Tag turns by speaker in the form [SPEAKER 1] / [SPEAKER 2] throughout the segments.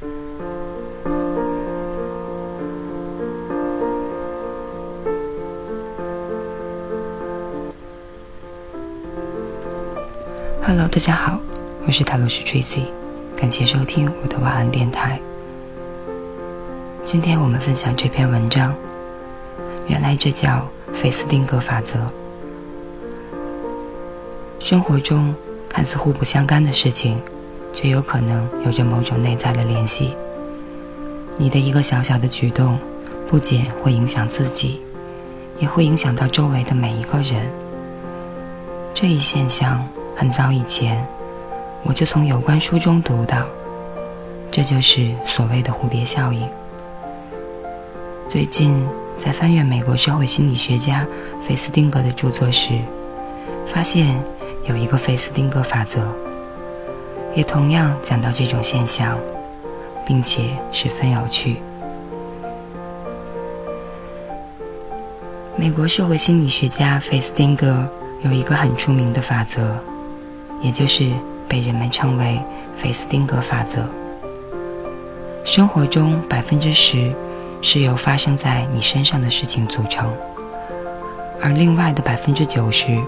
[SPEAKER 1] Hello，大家好，我是塔罗斯 Tracy，感谢收听我的晚安电台。今天我们分享这篇文章，原来这叫费斯汀格法则。生活中看似互不相干的事情，却有可能有着某种内在的联系。你的一个小小的举动，不仅会影响自己，也会影响到周围的每一个人。这一现象。很早以前，我就从有关书中读到，这就是所谓的蝴蝶效应。最近在翻阅美国社会心理学家费斯汀格的著作时，发现有一个费斯汀格法则，也同样讲到这种现象，并且十分有趣。美国社会心理学家费斯汀格有一个很出名的法则。也就是被人们称为费斯汀格法则。生活中百分之十是由发生在你身上的事情组成，而另外的百分之九十，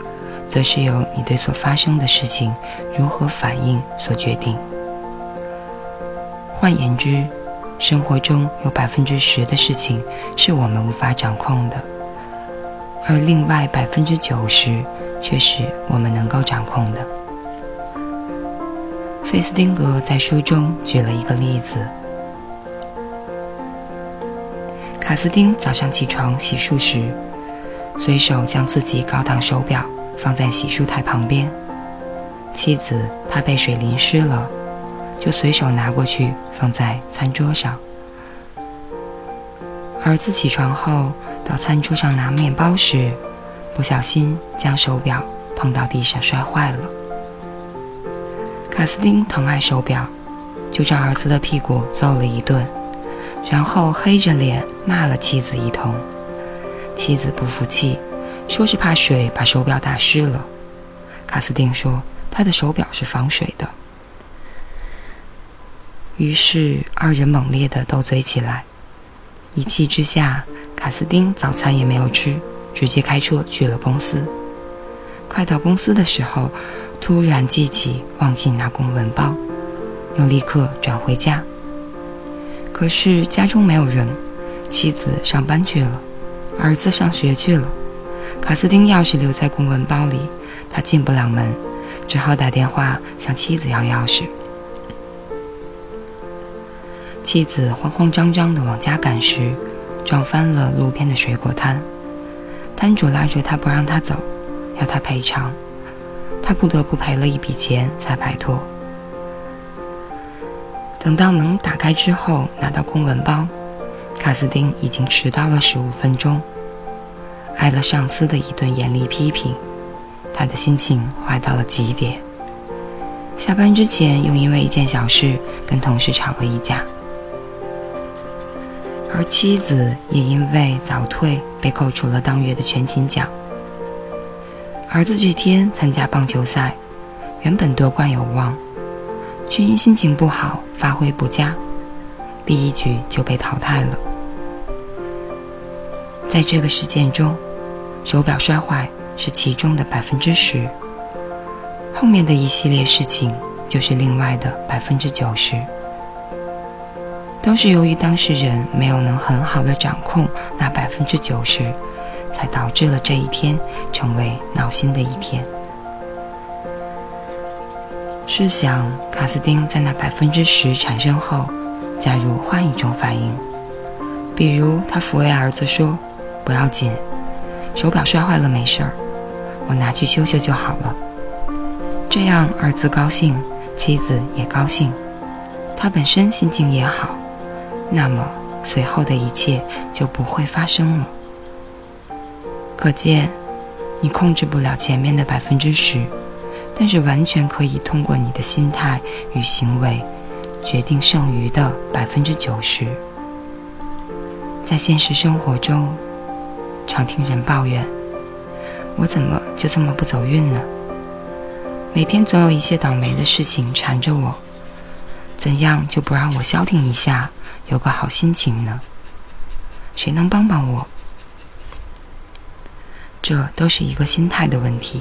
[SPEAKER 1] 则是由你对所发生的事情如何反应所决定。换言之，生活中有百分之十的事情是我们无法掌控的，而另外百分之九十却是我们能够掌控的。费斯汀格在书中举了一个例子：卡斯丁早上起床洗漱时，随手将自己高档手表放在洗漱台旁边。妻子怕被水淋湿了，就随手拿过去放在餐桌上。儿子起床后到餐桌上拿面包时，不小心将手表碰到地上摔坏了。卡斯丁疼爱手表，就照儿子的屁股揍了一顿，然后黑着脸骂了妻子一通。妻子不服气，说是怕水把手表打湿了。卡斯丁说他的手表是防水的。于是二人猛烈的斗嘴起来。一气之下，卡斯丁早餐也没有吃，直接开车去了公司。快到公司的时候。突然记起忘记拿公文包，又立刻转回家。可是家中没有人，妻子上班去了，儿子上学去了。卡斯丁钥匙留在公文包里，他进不了门，只好打电话向妻子要钥匙。妻子慌慌张张地往家赶时，撞翻了路边的水果摊，摊主拉住他不让他走，要他赔偿。他不得不赔了一笔钱才摆脱。等到门打开之后，拿到公文包，卡斯丁已经迟到了十五分钟，挨了上司的一顿严厉批评，他的心情坏到了极点。下班之前又因为一件小事跟同事吵了一架，而妻子也因为早退被扣除了当月的全勤奖。儿子这天参加棒球赛，原本夺冠有望，却因心情不好，发挥不佳，第一局就被淘汰了。在这个事件中，手表摔坏是其中的百分之十，后面的一系列事情就是另外的百分之九十，都是由于当事人没有能很好的掌控那百分之九十。才导致了这一天成为闹心的一天。试想，卡斯丁在那百分之十产生后，假如换一种反应，比如他抚慰儿子说：“不要紧，手表摔坏了没事儿，我拿去修修就好了。”这样儿子高兴，妻子也高兴，他本身心情也好，那么随后的一切就不会发生了。可见，你控制不了前面的百分之十，但是完全可以通过你的心态与行为，决定剩余的百分之九十。在现实生活中，常听人抱怨：“我怎么就这么不走运呢？每天总有一些倒霉的事情缠着我，怎样就不让我消停一下，有个好心情呢？谁能帮帮我？这都是一个心态的问题。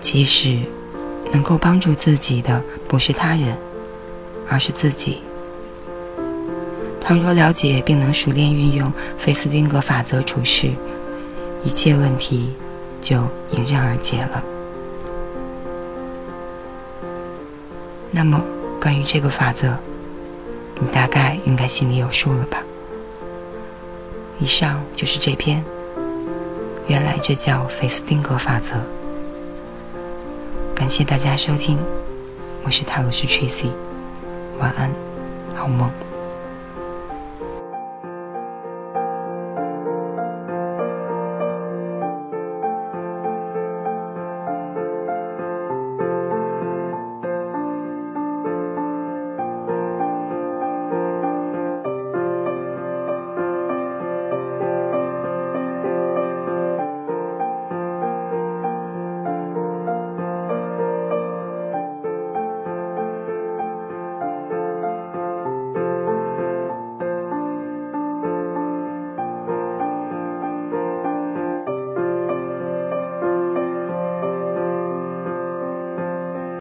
[SPEAKER 1] 其实，能够帮助自己的不是他人，而是自己。倘若了解并能熟练运用费斯汀格法则处事，一切问题就迎刃而解了。那么，关于这个法则，你大概应该心里有数了吧？以上就是这篇。原来这叫费斯汀格法则。感谢大家收听，我是塔罗斯 Tracy，晚安，好梦。